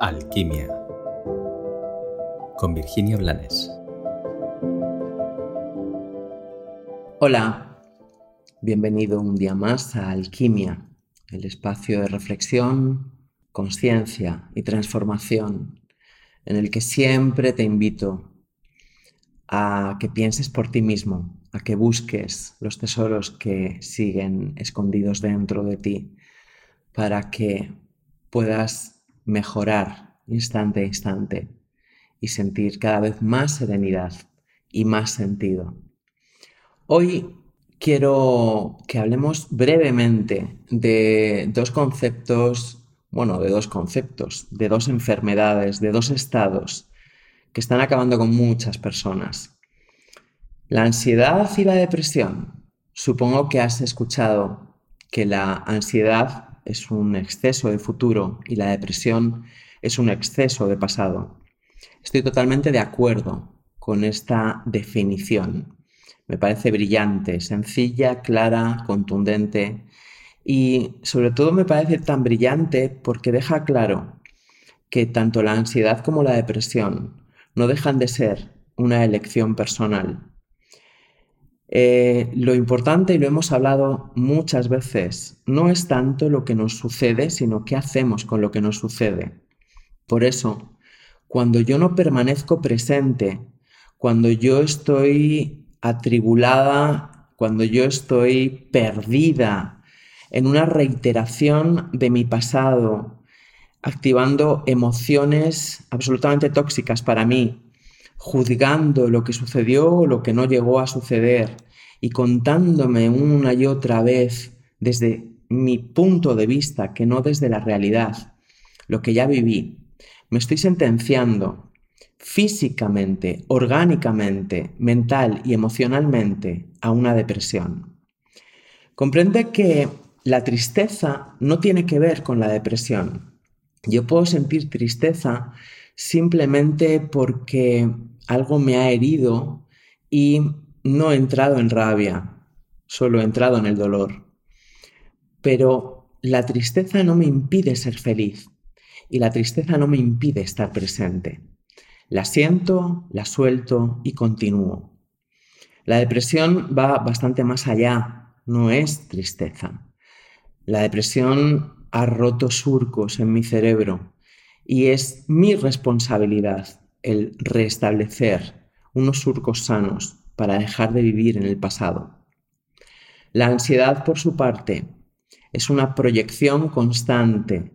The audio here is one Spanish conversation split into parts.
Alquimia con Virginia Blanes. Hola, bienvenido un día más a Alquimia, el espacio de reflexión, conciencia y transformación en el que siempre te invito a que pienses por ti mismo, a que busques los tesoros que siguen escondidos dentro de ti, para que puedas mejorar instante a instante y sentir cada vez más serenidad y más sentido. Hoy quiero que hablemos brevemente de dos conceptos, bueno, de dos conceptos, de dos enfermedades, de dos estados que están acabando con muchas personas. La ansiedad y la depresión. Supongo que has escuchado que la ansiedad es un exceso de futuro y la depresión es un exceso de pasado. Estoy totalmente de acuerdo con esta definición. Me parece brillante, sencilla, clara, contundente y sobre todo me parece tan brillante porque deja claro que tanto la ansiedad como la depresión no dejan de ser una elección personal eh, lo importante, y lo hemos hablado muchas veces, no es tanto lo que nos sucede, sino qué hacemos con lo que nos sucede. Por eso, cuando yo no permanezco presente, cuando yo estoy atribulada, cuando yo estoy perdida en una reiteración de mi pasado, activando emociones absolutamente tóxicas para mí, juzgando lo que sucedió o lo que no llegó a suceder y contándome una y otra vez desde mi punto de vista, que no desde la realidad, lo que ya viví, me estoy sentenciando físicamente, orgánicamente, mental y emocionalmente a una depresión. Comprende que la tristeza no tiene que ver con la depresión. Yo puedo sentir tristeza simplemente porque algo me ha herido y no he entrado en rabia, solo he entrado en el dolor. Pero la tristeza no me impide ser feliz y la tristeza no me impide estar presente. La siento, la suelto y continúo. La depresión va bastante más allá, no es tristeza. La depresión ha roto surcos en mi cerebro y es mi responsabilidad el restablecer unos surcos sanos para dejar de vivir en el pasado. La ansiedad, por su parte, es una proyección constante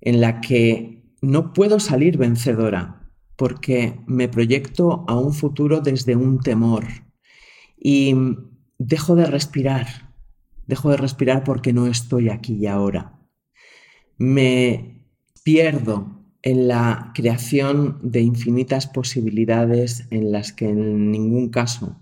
en la que no puedo salir vencedora porque me proyecto a un futuro desde un temor y dejo de respirar, dejo de respirar porque no estoy aquí y ahora. Me pierdo en la creación de infinitas posibilidades en las que en ningún caso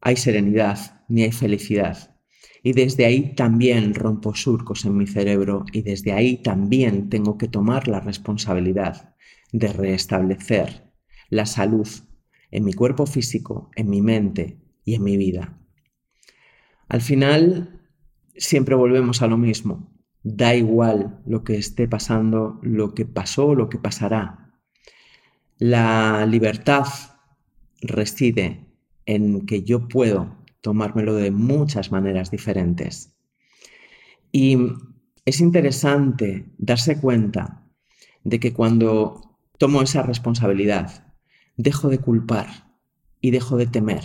hay serenidad ni hay felicidad. Y desde ahí también rompo surcos en mi cerebro y desde ahí también tengo que tomar la responsabilidad de restablecer la salud en mi cuerpo físico, en mi mente y en mi vida. Al final, siempre volvemos a lo mismo. Da igual lo que esté pasando, lo que pasó, lo que pasará. La libertad reside en que yo puedo tomármelo de muchas maneras diferentes. Y es interesante darse cuenta de que cuando tomo esa responsabilidad, dejo de culpar y dejo de temer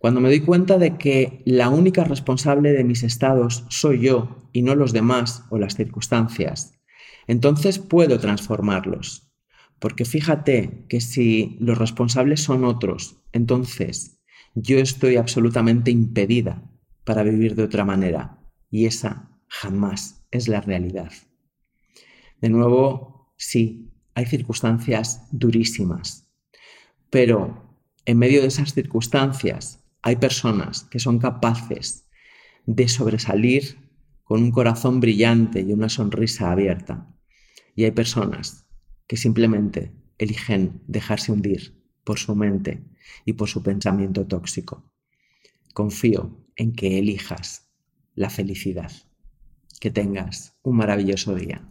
cuando me doy cuenta de que la única responsable de mis estados soy yo y no los demás o las circunstancias, entonces puedo transformarlos. Porque fíjate que si los responsables son otros, entonces yo estoy absolutamente impedida para vivir de otra manera. Y esa jamás es la realidad. De nuevo, sí, hay circunstancias durísimas, pero en medio de esas circunstancias hay personas que son capaces de sobresalir con un corazón brillante y una sonrisa abierta. Y hay personas que simplemente eligen dejarse hundir por su mente y por su pensamiento tóxico. Confío en que elijas la felicidad. Que tengas un maravilloso día.